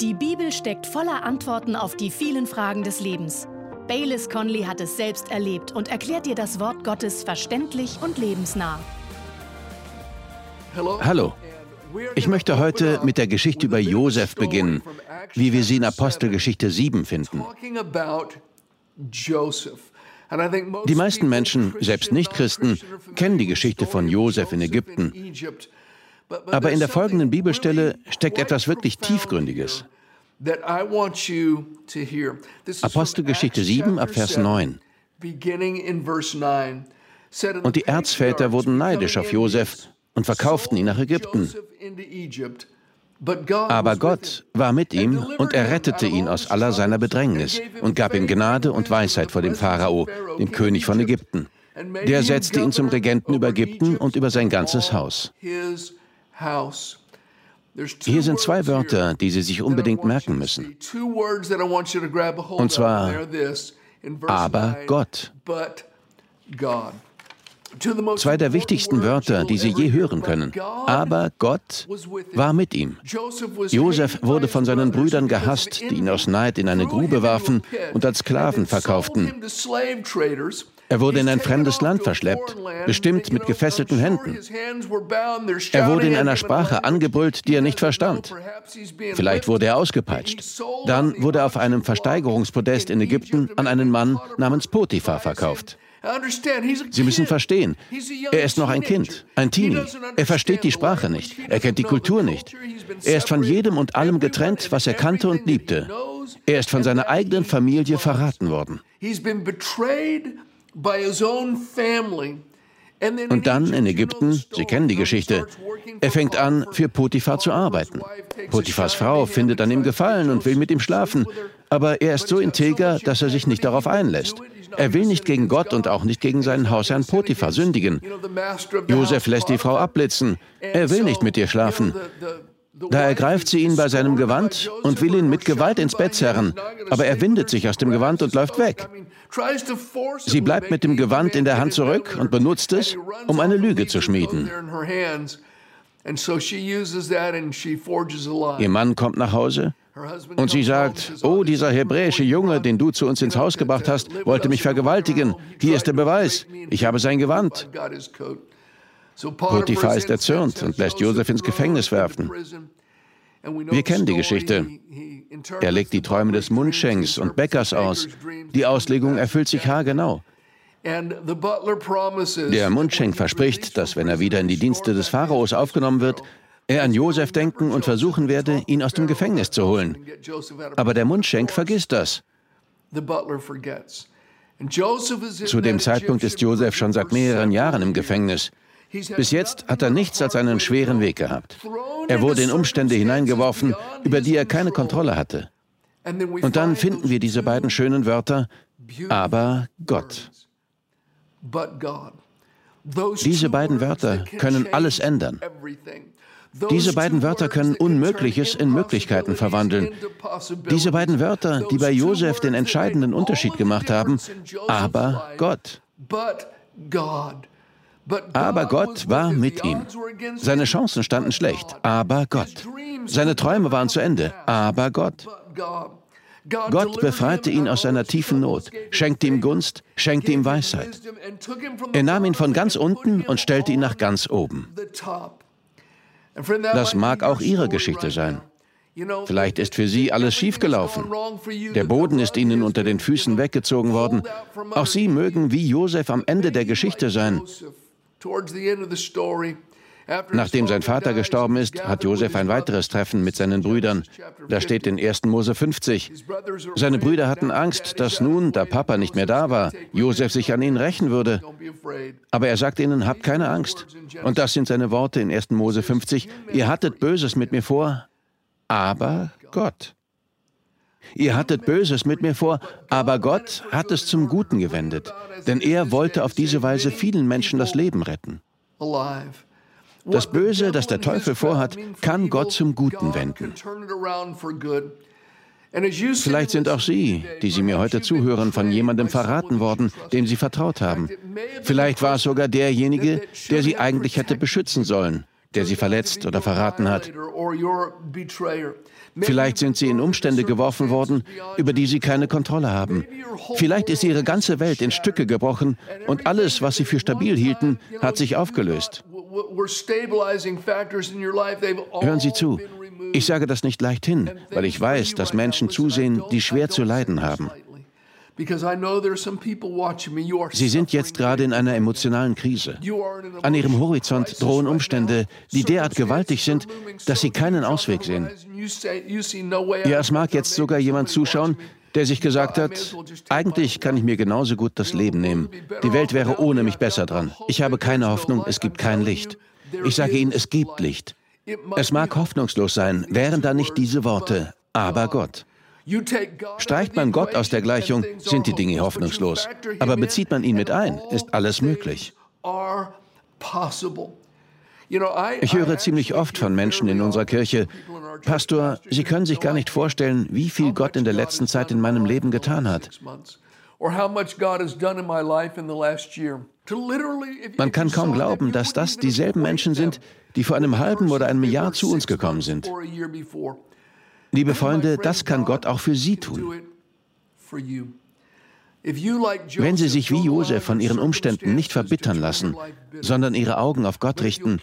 Die Bibel steckt voller Antworten auf die vielen Fragen des Lebens. Baylis Conley hat es selbst erlebt und erklärt dir das Wort Gottes verständlich und lebensnah. Hallo. Ich möchte heute mit der Geschichte über Josef beginnen, wie wir sie in Apostelgeschichte 7 finden. Die meisten Menschen, selbst Nichtchristen, kennen die Geschichte von Josef in Ägypten. Aber in der folgenden Bibelstelle steckt etwas wirklich Tiefgründiges. Apostelgeschichte 7 ab Vers 9. Und die Erzväter wurden neidisch auf Josef und verkauften ihn nach Ägypten. Aber Gott war mit ihm und er rettete ihn aus aller seiner Bedrängnis und gab ihm Gnade und Weisheit vor dem Pharao, dem König von Ägypten. Der setzte ihn zum Regenten über Ägypten und über sein ganzes Haus. Hier sind zwei Wörter, die Sie sich unbedingt merken müssen. Und zwar, aber Gott. Zwei der wichtigsten Wörter, die Sie je hören können. Aber Gott war mit ihm. Josef wurde von seinen Brüdern gehasst, die ihn aus Neid in eine Grube warfen und als Sklaven verkauften. Er wurde in ein fremdes Land verschleppt, bestimmt mit gefesselten Händen. Er wurde in einer Sprache angebrüllt, die er nicht verstand. Vielleicht wurde er ausgepeitscht. Dann wurde er auf einem Versteigerungspodest in Ägypten an einen Mann namens Potiphar verkauft. Sie müssen verstehen, er ist noch ein Kind, ein Teenie. Er versteht die Sprache nicht, er kennt die Kultur nicht. Er ist von jedem und allem getrennt, was er kannte und liebte. Er ist von seiner eigenen Familie verraten worden. Und dann in Ägypten, Sie kennen die Geschichte, er fängt an, für Potiphar zu arbeiten. Potiphars Frau findet an ihm Gefallen und will mit ihm schlafen, aber er ist so integer, dass er sich nicht darauf einlässt. Er will nicht gegen Gott und auch nicht gegen seinen Hausherrn Potiphar sündigen. Josef lässt die Frau abblitzen. Er will nicht mit ihr schlafen. Da ergreift sie ihn bei seinem Gewand und will ihn mit Gewalt ins Bett zerren, aber er windet sich aus dem Gewand und läuft weg. Sie bleibt mit dem Gewand in der Hand zurück und benutzt es, um eine Lüge zu schmieden. Ihr Mann kommt nach Hause und sie sagt, oh, dieser hebräische Junge, den du zu uns ins Haus gebracht hast, wollte mich vergewaltigen. Hier ist der Beweis. Ich habe sein Gewand. Potiphar ist erzürnt und lässt Josef ins Gefängnis werfen. Wir kennen die Geschichte. Er legt die Träume des Mundschenks und Bäckers aus. Die Auslegung erfüllt sich haargenau. Der Mundschenk verspricht, dass wenn er wieder in die Dienste des Pharaos aufgenommen wird, er an Josef denken und versuchen werde, ihn aus dem Gefängnis zu holen. Aber der Mundschenk vergisst das. Zu dem Zeitpunkt ist Josef schon seit mehreren Jahren im Gefängnis. Bis jetzt hat er nichts als einen schweren Weg gehabt. Er wurde in Umstände hineingeworfen, über die er keine Kontrolle hatte. Und dann finden wir diese beiden schönen Wörter, aber Gott. Diese beiden Wörter können alles ändern. Diese beiden Wörter können Unmögliches in Möglichkeiten verwandeln. Diese beiden Wörter, die bei Josef den entscheidenden Unterschied gemacht haben, aber Gott. Aber Gott war mit ihm. Seine Chancen standen schlecht, aber Gott. Seine Träume waren zu Ende, aber Gott. Gott befreite ihn aus seiner tiefen Not, schenkte ihm Gunst, schenkte ihm Weisheit. Er nahm ihn von ganz unten und stellte ihn nach ganz oben. Das mag auch Ihre Geschichte sein. Vielleicht ist für Sie alles schiefgelaufen. Der Boden ist Ihnen unter den Füßen weggezogen worden. Auch Sie mögen wie Josef am Ende der Geschichte sein. Nachdem sein Vater gestorben ist, hat Josef ein weiteres Treffen mit seinen Brüdern. Da steht in 1. Mose 50. Seine Brüder hatten Angst, dass nun, da Papa nicht mehr da war, Josef sich an ihnen rächen würde. Aber er sagt ihnen, habt keine Angst. Und das sind seine Worte in 1. Mose 50. Ihr hattet Böses mit mir vor, aber Gott. Ihr hattet Böses mit mir vor, aber Gott hat es zum Guten gewendet, denn er wollte auf diese Weise vielen Menschen das Leben retten. Das Böse, das der Teufel vorhat, kann Gott zum Guten wenden. Vielleicht sind auch Sie, die Sie mir heute zuhören, von jemandem verraten worden, dem Sie vertraut haben. Vielleicht war es sogar derjenige, der Sie eigentlich hätte beschützen sollen. der sie verletzt oder verraten hat. Vielleicht sind sie in Umstände geworfen worden, über die sie keine Kontrolle haben. Vielleicht ist ihre ganze Welt in Stücke gebrochen und alles, was sie für stabil hielten, hat sich aufgelöst. Hören Sie zu. Ich sage das nicht leicht hin, weil ich weiß, dass Menschen zusehen, die schwer zu leiden haben. Sie sind jetzt gerade in einer emotionalen Krise. An ihrem Horizont drohen Umstände, die derart gewaltig sind, dass sie keinen Ausweg sehen. Ja, es mag jetzt sogar jemand zuschauen, der sich gesagt hat, eigentlich kann ich mir genauso gut das Leben nehmen. Die Welt wäre ohne mich besser dran. Ich habe keine Hoffnung, es gibt kein Licht. Ich sage Ihnen, es gibt Licht. Es mag hoffnungslos sein, wären da nicht diese Worte, aber Gott. Streicht man Gott aus der Gleichung, sind die Dinge hoffnungslos. Aber bezieht man ihn mit ein, ist alles möglich. Ich höre ziemlich oft von Menschen in unserer Kirche, Pastor, Sie können sich gar nicht vorstellen, wie viel Gott in der letzten Zeit in meinem Leben getan hat. Man kann kaum glauben, dass das dieselben Menschen sind, die vor einem halben oder einem Jahr zu uns gekommen sind. Liebe Freunde, das kann Gott auch für Sie tun. Wenn Sie sich wie Josef von Ihren Umständen nicht verbittern lassen, sondern Ihre Augen auf Gott richten,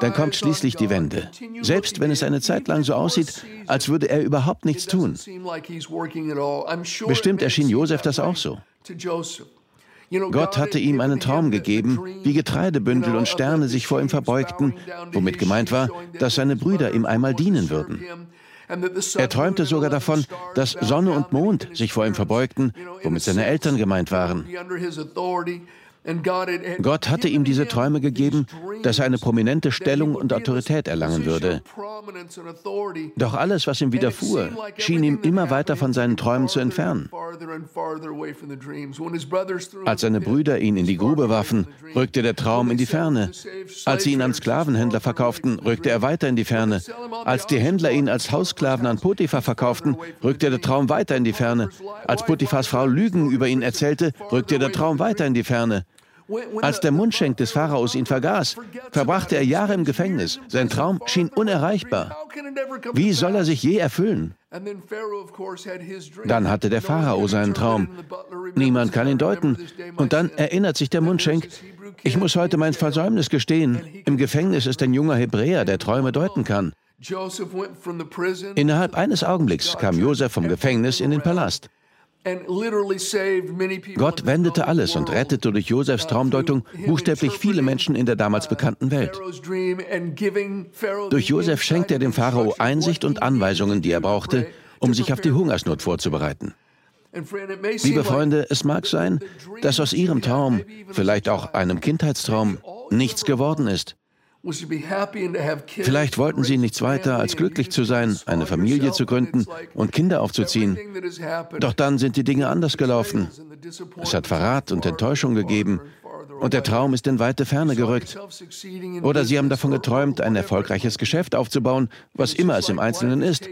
dann kommt schließlich die Wende. Selbst wenn es eine Zeit lang so aussieht, als würde er überhaupt nichts tun. Bestimmt erschien Josef das auch so. Gott hatte ihm einen Traum gegeben, wie Getreidebündel und Sterne sich vor ihm verbeugten, womit gemeint war, dass seine Brüder ihm einmal dienen würden. Er träumte sogar davon, dass Sonne und Mond sich vor ihm verbeugten, womit seine Eltern gemeint waren. Gott hatte ihm diese Träume gegeben, dass er eine prominente Stellung und Autorität erlangen würde. Doch alles, was ihm widerfuhr, schien ihm immer weiter von seinen Träumen zu entfernen. Als seine Brüder ihn in die Grube warfen, rückte der Traum in die Ferne. Als sie ihn an Sklavenhändler verkauften, rückte er weiter in die Ferne. Als die Händler ihn als Haussklaven an Potiphar verkauften, rückte der Traum weiter in die Ferne. Als Potiphars Frau Lügen über ihn erzählte, rückte der Traum weiter in die Ferne. Als der Mundschenk des Pharaos ihn vergaß, verbrachte er Jahre im Gefängnis. Sein Traum schien unerreichbar. Wie soll er sich je erfüllen? Dann hatte der Pharao seinen Traum. Niemand kann ihn deuten. Und dann erinnert sich der Mundschenk, ich muss heute mein Versäumnis gestehen. Im Gefängnis ist ein junger Hebräer, der Träume deuten kann. Innerhalb eines Augenblicks kam Josef vom Gefängnis in den Palast. Gott wendete alles und rettete durch Josefs Traumdeutung buchstäblich viele Menschen in der damals bekannten Welt. Durch Josef schenkte er dem Pharao Einsicht und Anweisungen, die er brauchte, um sich auf die Hungersnot vorzubereiten. Liebe Freunde, es mag sein, dass aus Ihrem Traum, vielleicht auch einem Kindheitstraum, nichts geworden ist. Vielleicht wollten sie nichts weiter, als glücklich zu sein, eine Familie zu gründen und Kinder aufzuziehen. Doch dann sind die Dinge anders gelaufen. Es hat Verrat und Enttäuschung gegeben und der Traum ist in weite Ferne gerückt. Oder sie haben davon geträumt, ein erfolgreiches Geschäft aufzubauen, was immer es im Einzelnen ist.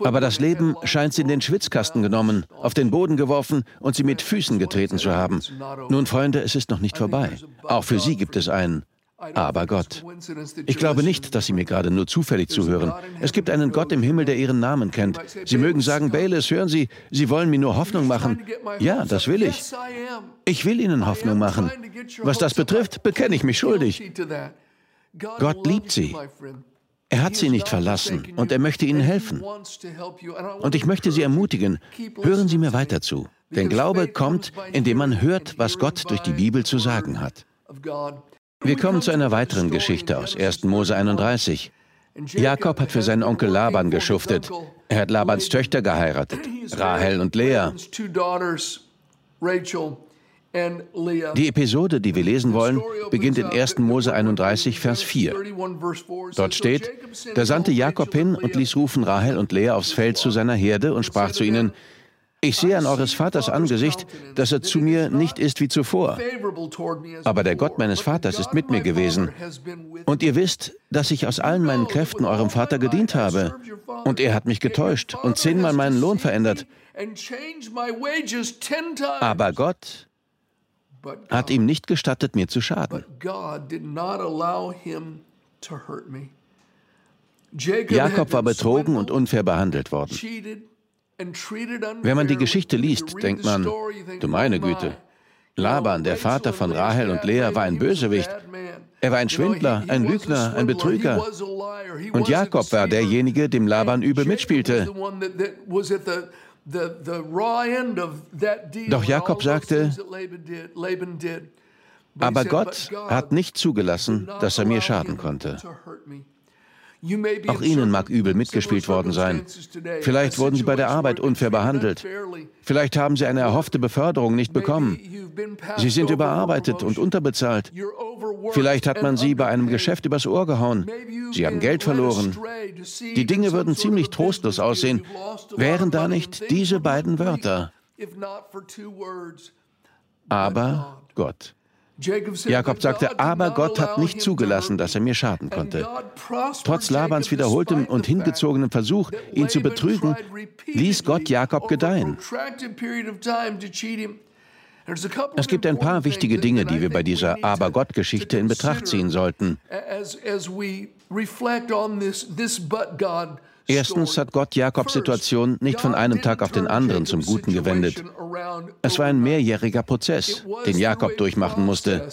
Aber das Leben scheint sie in den Schwitzkasten genommen, auf den Boden geworfen und sie mit Füßen getreten zu haben. Nun, Freunde, es ist noch nicht vorbei. Auch für sie gibt es einen aber Gott. Ich glaube nicht, dass Sie mir gerade nur zufällig zuhören. Es gibt einen Gott im Himmel, der Ihren Namen kennt. Sie mögen sagen, Bayless, hören Sie, Sie wollen mir nur Hoffnung machen. Ja, das will ich. Ich will Ihnen Hoffnung machen. Was das betrifft, bekenne ich mich schuldig. Gott liebt Sie. Er hat Sie nicht verlassen und er möchte Ihnen helfen. Und ich möchte Sie ermutigen, hören Sie mir weiter zu. Denn Glaube kommt, indem man hört, was Gott durch die Bibel zu sagen hat. Wir kommen zu einer weiteren Geschichte aus 1. Mose 31. Jakob hat für seinen Onkel Laban geschuftet. Er hat Labans Töchter geheiratet, Rahel und Lea. Die Episode, die wir lesen wollen, beginnt in 1. Mose 31, Vers 4. Dort steht, da sandte Jakob hin und ließ rufen Rahel und Lea aufs Feld zu seiner Herde und sprach zu ihnen, ich sehe an eures Vaters Angesicht, dass er zu mir nicht ist wie zuvor. Aber der Gott meines Vaters ist mit mir gewesen. Und ihr wisst, dass ich aus allen meinen Kräften eurem Vater gedient habe. Und er hat mich getäuscht und zehnmal meinen Lohn verändert. Aber Gott hat ihm nicht gestattet, mir zu schaden. Jakob war betrogen und unfair behandelt worden. Wenn man die Geschichte liest, denkt man, du meine Güte, Laban, der Vater von Rahel und Lea, war ein Bösewicht. Er war ein Schwindler, ein Lügner, ein Betrüger. Und Jakob war derjenige, dem Laban übel mitspielte. Doch Jakob sagte, aber Gott hat nicht zugelassen, dass er mir schaden konnte. Auch Ihnen mag übel mitgespielt worden sein. Vielleicht wurden Sie bei der Arbeit unfair behandelt. Vielleicht haben Sie eine erhoffte Beförderung nicht bekommen. Sie sind überarbeitet und unterbezahlt. Vielleicht hat man Sie bei einem Geschäft übers Ohr gehauen. Sie haben Geld verloren. Die Dinge würden ziemlich trostlos aussehen, wären da nicht diese beiden Wörter. Aber Gott. Jakob sagte, aber Gott hat nicht zugelassen, dass er mir schaden konnte. Trotz Labans wiederholtem und hingezogenem Versuch, ihn zu betrügen, ließ Gott Jakob gedeihen. Es gibt ein paar wichtige Dinge, die wir bei dieser Aber-Gott-Geschichte in Betracht ziehen sollten. Erstens hat Gott Jakobs Situation nicht von einem Tag auf den anderen zum Guten gewendet. Es war ein mehrjähriger Prozess, den Jakob durchmachen musste.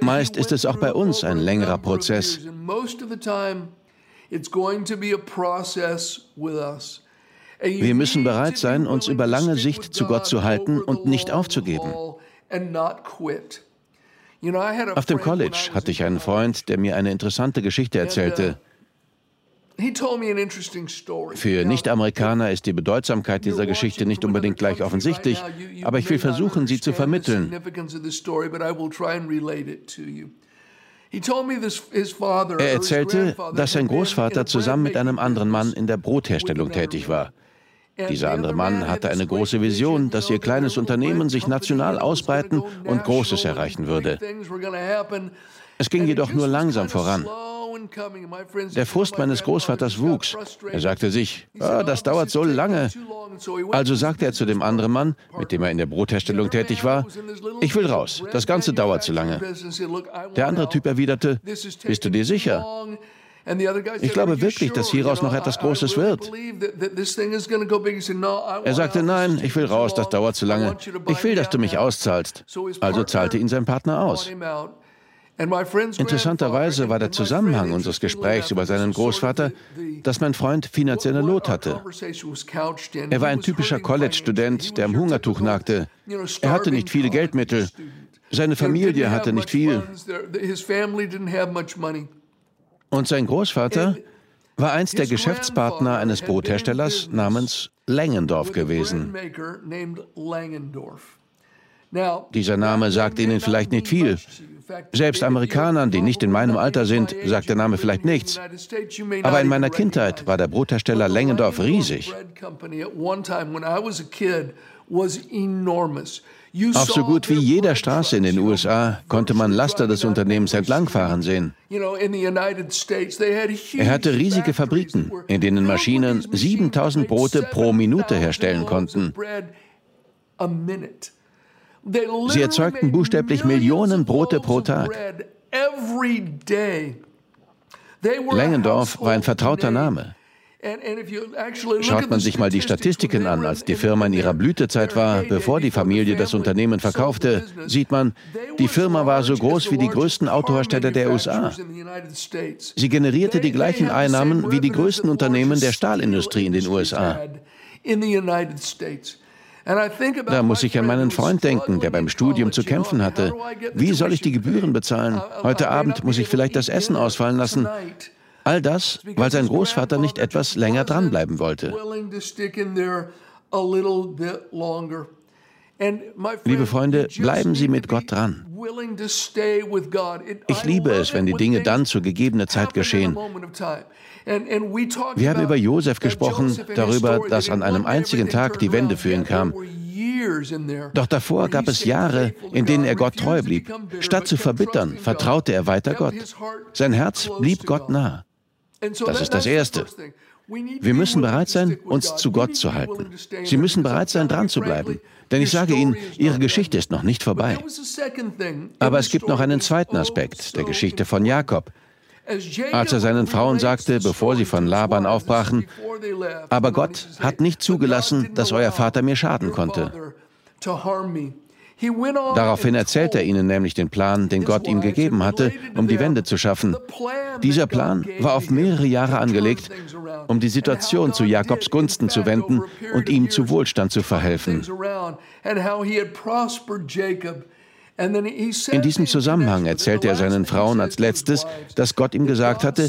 Meist ist es auch bei uns ein längerer Prozess. Wir müssen bereit sein, uns über lange Sicht zu Gott zu halten und nicht aufzugeben. Auf dem College hatte ich einen Freund, der mir eine interessante Geschichte erzählte. Für Nicht-Amerikaner ist die Bedeutsamkeit dieser Geschichte nicht unbedingt gleich offensichtlich, aber ich will versuchen, sie zu vermitteln. Er erzählte, dass sein Großvater zusammen mit einem anderen Mann in der Brotherstellung tätig war. Dieser andere Mann hatte eine große Vision, dass ihr kleines Unternehmen sich national ausbreiten und Großes erreichen würde. Es ging jedoch nur langsam voran. Der Frust meines Großvaters wuchs. Er sagte sich, ah, das dauert so lange. Also sagte er zu dem anderen Mann, mit dem er in der Brotherstellung tätig war, ich will raus, das Ganze dauert zu lange. Der andere Typ erwiderte, bist du dir sicher? Ich glaube wirklich, dass hieraus noch etwas Großes wird. Er sagte, nein, ich will raus, das dauert zu lange. Ich will, dass du mich auszahlst. Also zahlte ihn sein Partner aus. Interessanterweise war der Zusammenhang unseres Gesprächs über seinen Großvater, dass mein Freund finanzielle Not hatte. Er war ein typischer College-Student, der am Hungertuch nagte. Er hatte nicht viele Geldmittel. Seine Familie hatte nicht viel. Und sein Großvater war einst der Geschäftspartner eines Brotherstellers namens Langendorf gewesen. Dieser Name sagt Ihnen vielleicht nicht viel. Selbst Amerikanern, die nicht in meinem Alter sind, sagt der Name vielleicht nichts. Aber in meiner Kindheit war der Brothersteller Lengendorf riesig. Auf so gut wie jeder Straße in den USA konnte man Laster des Unternehmens entlangfahren sehen. Er hatte riesige Fabriken, in denen Maschinen 7000 Brote pro Minute herstellen konnten. Sie erzeugten buchstäblich Millionen Brote pro Tag. Langendorf war ein vertrauter Name. Schaut man sich mal die Statistiken an, als die Firma in ihrer Blütezeit war, bevor die Familie das Unternehmen verkaufte, sieht man, die Firma war so groß wie die größten Autohersteller der USA. Sie generierte die gleichen Einnahmen wie die größten Unternehmen der Stahlindustrie in den USA. Da muss ich an meinen Freund denken, der beim Studium zu kämpfen hatte. Wie soll ich die Gebühren bezahlen? Heute Abend muss ich vielleicht das Essen ausfallen lassen. All das, weil sein Großvater nicht etwas länger dranbleiben wollte. Liebe Freunde, bleiben Sie mit Gott dran. Ich liebe es, wenn die Dinge dann zur gegebenen Zeit geschehen. Wir haben über Josef gesprochen, darüber, dass an einem einzigen Tag die Wende für ihn kam. Doch davor gab es Jahre, in denen er Gott treu blieb. Statt zu verbittern, vertraute er weiter Gott. Sein Herz blieb Gott nah. Das ist das Erste. Wir müssen bereit sein, uns zu Gott zu halten. Sie müssen bereit sein, dran zu bleiben. Denn ich sage Ihnen, Ihre Geschichte ist noch nicht vorbei. Aber es gibt noch einen zweiten Aspekt der Geschichte von Jakob. Als er seinen Frauen sagte, bevor sie von Laban aufbrachen, aber Gott hat nicht zugelassen, dass euer Vater mir schaden konnte. Daraufhin erzählt er ihnen nämlich den Plan, den Gott ihm gegeben hatte, um die Wende zu schaffen. Dieser Plan war auf mehrere Jahre angelegt, um die Situation zu Jakobs Gunsten zu wenden und ihm zu Wohlstand zu verhelfen. In diesem Zusammenhang erzählte er seinen Frauen als letztes, dass Gott ihm gesagt hatte,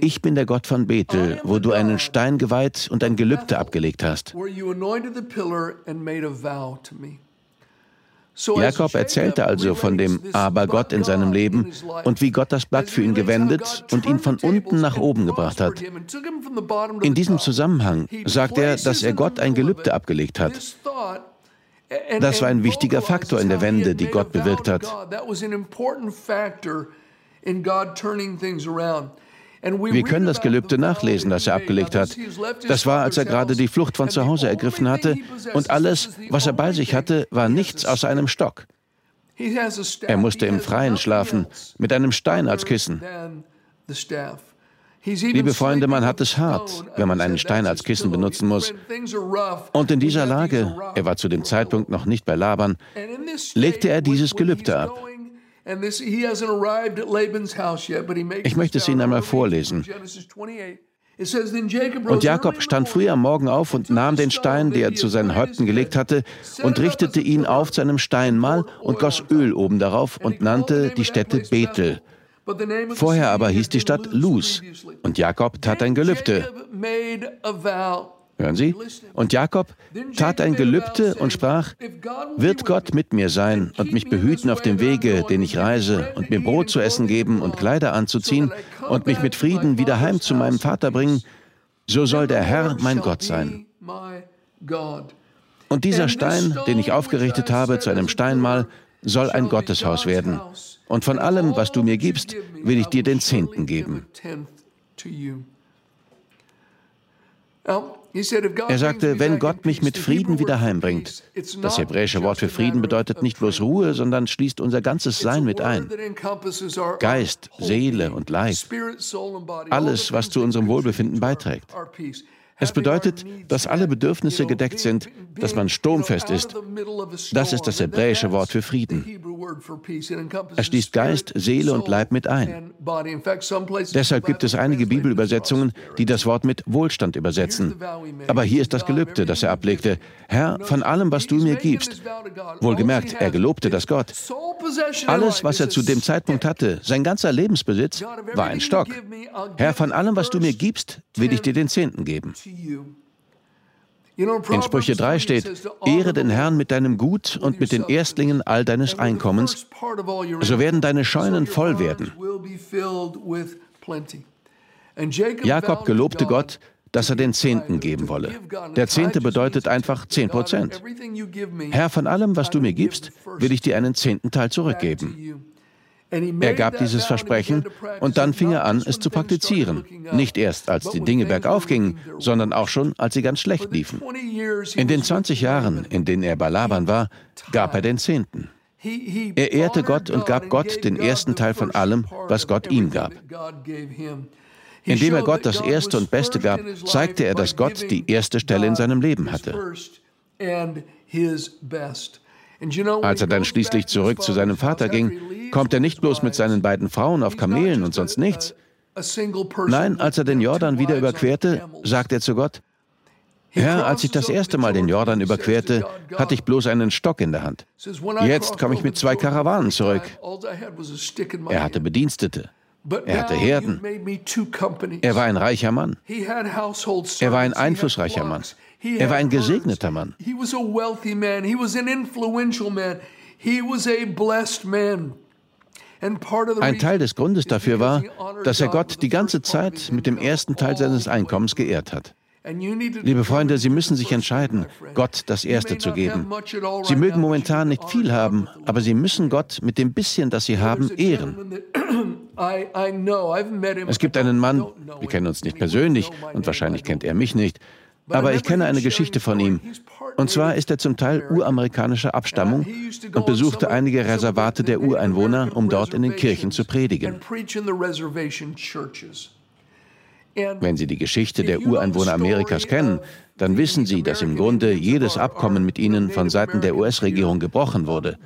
ich bin der Gott von Bethel, wo du einen Stein geweiht und ein Gelübde abgelegt hast. Jakob erzählte also von dem Aber Gott in seinem Leben und wie Gott das Blatt für ihn gewendet und ihn von unten nach oben gebracht hat. In diesem Zusammenhang sagt er, dass er Gott ein Gelübde abgelegt hat. Das war ein wichtiger Faktor in der Wende, die Gott bewirkt hat. Wir können das Gelübde nachlesen, das er abgelegt hat. Das war, als er gerade die Flucht von zu Hause ergriffen hatte und alles, was er bei sich hatte, war nichts außer einem Stock. Er musste im Freien schlafen, mit einem Stein als Kissen. Liebe Freunde, man hat es hart, wenn man einen Stein als Kissen benutzen muss. Und in dieser Lage, er war zu dem Zeitpunkt noch nicht bei Laban, legte er dieses Gelübde ab. Ich möchte es Ihnen einmal vorlesen. Und Jakob stand früh am Morgen auf und nahm den Stein, den er zu seinen Häupten gelegt hatte, und richtete ihn auf zu einem Steinmal und goss Öl oben darauf und nannte die Stätte Bethel. Vorher aber hieß die Stadt Luz, und Jakob tat ein Gelübde. Hören Sie? Und Jakob tat ein Gelübde und sprach, wird Gott mit mir sein und mich behüten auf dem Wege, den ich reise, und mir Brot zu essen geben und Kleider anzuziehen und mich mit Frieden wieder heim zu meinem Vater bringen, so soll der Herr mein Gott sein. Und dieser Stein, den ich aufgerichtet habe zu einem Steinmal, soll ein Gotteshaus werden. Und von allem, was du mir gibst, will ich dir den Zehnten geben. Er sagte, wenn Gott mich mit Frieden wieder heimbringt. Das hebräische Wort für Frieden bedeutet nicht bloß Ruhe, sondern schließt unser ganzes Sein mit ein. Geist, Seele und Leib. Alles, was zu unserem Wohlbefinden beiträgt. Es bedeutet, dass alle Bedürfnisse gedeckt sind, dass man sturmfest ist. Das ist das hebräische Wort für Frieden. Er schließt Geist, Seele und Leib mit ein. Deshalb gibt es einige Bibelübersetzungen, die das Wort mit Wohlstand übersetzen. Aber hier ist das Gelübde, das er ablegte. Herr, von allem, was du mir gibst. Wohlgemerkt, er gelobte das Gott. Alles, was er zu dem Zeitpunkt hatte, sein ganzer Lebensbesitz, war ein Stock. Herr, von allem, was du mir gibst, will ich dir den Zehnten geben. In Sprüche 3 steht, Ehre den Herrn mit deinem Gut und mit den Erstlingen all deines Einkommens, so werden deine Scheunen voll werden. Jakob gelobte Gott, dass er den Zehnten geben wolle. Der Zehnte bedeutet einfach zehn Prozent. Herr, von allem, was du mir gibst, will ich dir einen zehnten Teil zurückgeben. Er gab dieses Versprechen und dann fing er an, es zu praktizieren. Nicht erst, als die Dinge bergauf gingen, sondern auch schon, als sie ganz schlecht liefen. In den 20 Jahren, in denen er bei Laban war, gab er den Zehnten. Er ehrte Gott und gab Gott den ersten Teil von allem, was Gott ihm gab. Indem er Gott das Erste und Beste gab, zeigte er, dass Gott die erste Stelle in seinem Leben hatte. Als er dann schließlich zurück zu seinem Vater ging, kommt er nicht bloß mit seinen beiden Frauen auf Kamelen und sonst nichts. Nein, als er den Jordan wieder überquerte, sagt er zu Gott, Herr, als ich das erste Mal den Jordan überquerte, hatte ich bloß einen Stock in der Hand. Jetzt komme ich mit zwei Karawanen zurück. Er hatte Bedienstete. Er hatte Herden. Er war ein reicher Mann. Er war ein einflussreicher Mann. Er war ein gesegneter Mann. Ein Teil des Grundes dafür war, dass er Gott die ganze Zeit mit dem ersten Teil seines Einkommens geehrt hat. Liebe Freunde, Sie müssen sich entscheiden, Gott das Erste zu geben. Sie mögen momentan nicht viel haben, aber Sie müssen Gott mit dem bisschen, das Sie haben, ehren. Es gibt einen Mann, wir kennen uns nicht persönlich und wahrscheinlich kennt er mich nicht, Aber ich kenne eine Geschichte von ihm. Und zwar ist er zum Teil uramerikanischer Abstammung und besuchte einige Reservate der Ureinwohner, um dort in den Kirchen zu predigen. Wenn Sie die Geschichte der Ureinwohner Amerikas kennen, dann wissen Sie, dass im Grunde jedes Abkommen mit ihnen von Seiten der US-Regierung gebrochen wurde.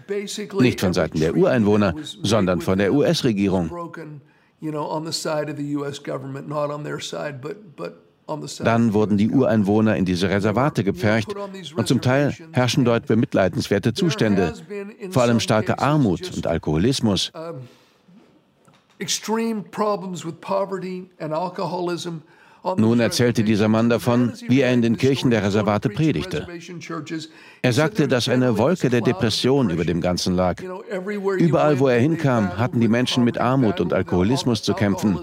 Nicht von Seiten der Ureinwohner, sondern von der US-Regierung. Dann wurden die Ureinwohner in diese Reservate gepfercht und zum Teil herrschen dort bemitleidenswerte Zustände, vor allem starke Armut und Alkoholismus. Nun erzählte dieser Mann davon, wie er in den Kirchen der Reservate predigte. Er sagte, dass eine Wolke der Depression über dem Ganzen lag. Überall, wo er hinkam, hatten die Menschen mit Armut und Alkoholismus zu kämpfen.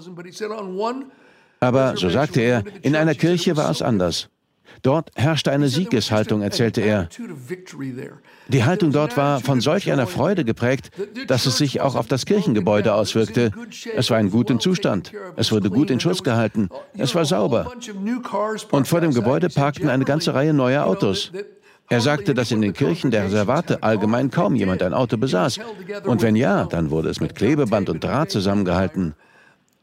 Aber, so sagte er, in einer Kirche war es anders. Dort herrschte eine Siegeshaltung, erzählte er. Die Haltung dort war von solch einer Freude geprägt, dass es sich auch auf das Kirchengebäude auswirkte. Es war in gutem Zustand. Es wurde gut in Schuss gehalten. Es war sauber. Und vor dem Gebäude parkten eine ganze Reihe neuer Autos. Er sagte, dass in den Kirchen der Reservate allgemein kaum jemand ein Auto besaß. Und wenn ja, dann wurde es mit Klebeband und Draht zusammengehalten.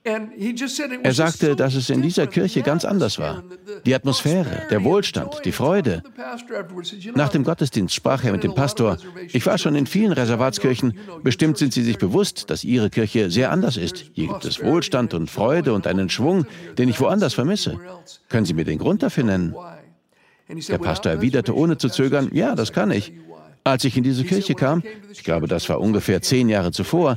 Er sagte, dass es in dieser Kirche ganz anders war. Die Atmosphäre, der Wohlstand, die Freude. Nach dem Gottesdienst sprach er mit dem Pastor, ich war schon in vielen Reservatskirchen, bestimmt sind Sie sich bewusst, dass Ihre Kirche sehr anders ist. Hier gibt es Wohlstand und Freude und einen Schwung, den ich woanders vermisse. Können Sie mir den Grund dafür nennen? Der Pastor erwiderte ohne zu zögern, ja, das kann ich. Als ich in diese Kirche kam, ich glaube, das war ungefähr zehn Jahre zuvor,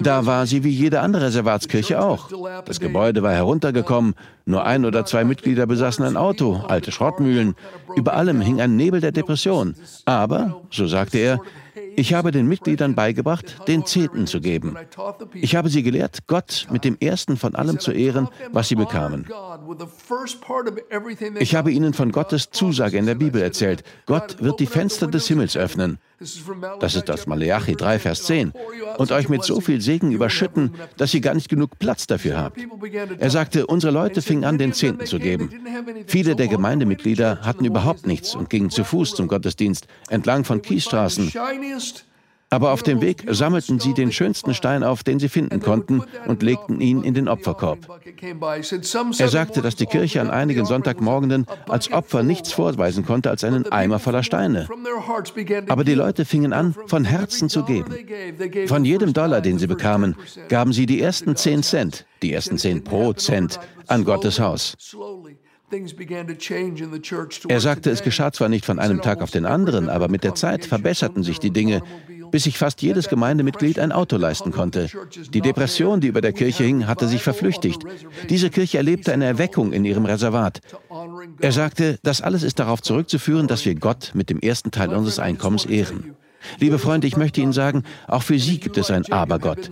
da war sie wie jede andere Reservatskirche auch. Das Gebäude war heruntergekommen, nur ein oder zwei Mitglieder besaßen ein Auto, alte Schrottmühlen. Über allem hing ein Nebel der Depression. Aber, so sagte er, ich habe den Mitgliedern beigebracht, den Zehnten zu geben. Ich habe sie gelehrt, Gott mit dem Ersten von allem zu ehren, was sie bekamen. Ich habe ihnen von Gottes Zusage in der Bibel erzählt. Gott wird die Fenster des Himmels öffnen. Das ist das Malachi 3, Vers 10. Und euch mit so viel Segen überschütten, dass ihr gar nicht genug Platz dafür habt. Er sagte, unsere Leute fingen an, den Zehnten zu geben. Viele der Gemeindemitglieder hatten überhaupt nichts und gingen zu Fuß zum Gottesdienst entlang von Kiesstraßen. Aber auf dem Weg sammelten sie den schönsten Stein auf, den sie finden konnten, und legten ihn in den Opferkorb. Er sagte, dass die Kirche an einigen Sonntagmorgenen als Opfer nichts vorweisen konnte als einen Eimer voller Steine. Aber die Leute fingen an, von Herzen zu geben. Von jedem Dollar, den sie bekamen, gaben sie die ersten zehn Cent, die ersten zehn Prozent an Gottes Haus. Er sagte, es geschah zwar nicht von einem Tag auf den anderen, aber mit der Zeit verbesserten sich die Dinge bis sich fast jedes Gemeindemitglied ein Auto leisten konnte. Die Depression, die über der Kirche hing, hatte sich verflüchtigt. Diese Kirche erlebte eine Erweckung in ihrem Reservat. Er sagte, das alles ist darauf zurückzuführen, dass wir Gott mit dem ersten Teil unseres Einkommens ehren. Liebe Freunde, ich möchte Ihnen sagen, auch für Sie gibt es ein Abergott.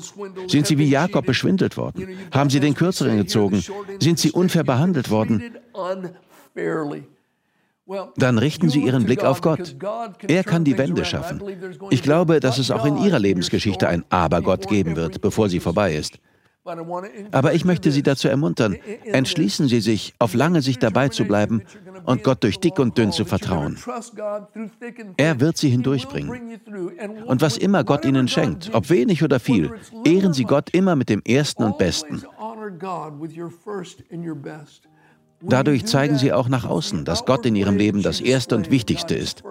Sind Sie wie Jakob beschwindelt worden? Haben Sie den Kürzeren gezogen? Sind Sie unfair behandelt worden? Dann richten Sie Ihren Blick auf Gott. Er kann die Wende schaffen. Ich glaube, dass es auch in Ihrer Lebensgeschichte ein Abergott geben wird, bevor sie vorbei ist. Aber ich möchte Sie dazu ermuntern, entschließen Sie sich, auf lange Sicht dabei zu bleiben und Gott durch dick und dünn zu vertrauen. Er wird Sie hindurchbringen. Und was immer Gott Ihnen schenkt, ob wenig oder viel, ehren Sie Gott immer mit dem Ersten und Besten. Dadurch zeigen sie auch nach außen, dass Gott in ihrem Leben das Erste und Wichtigste ist.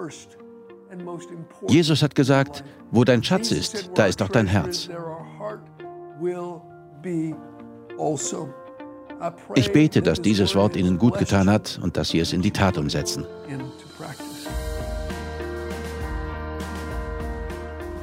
Jesus hat gesagt, wo dein Schatz ist, da ist auch dein Herz. Ich bete, dass dieses Wort Ihnen gut getan hat und dass Sie es in die Tat umsetzen.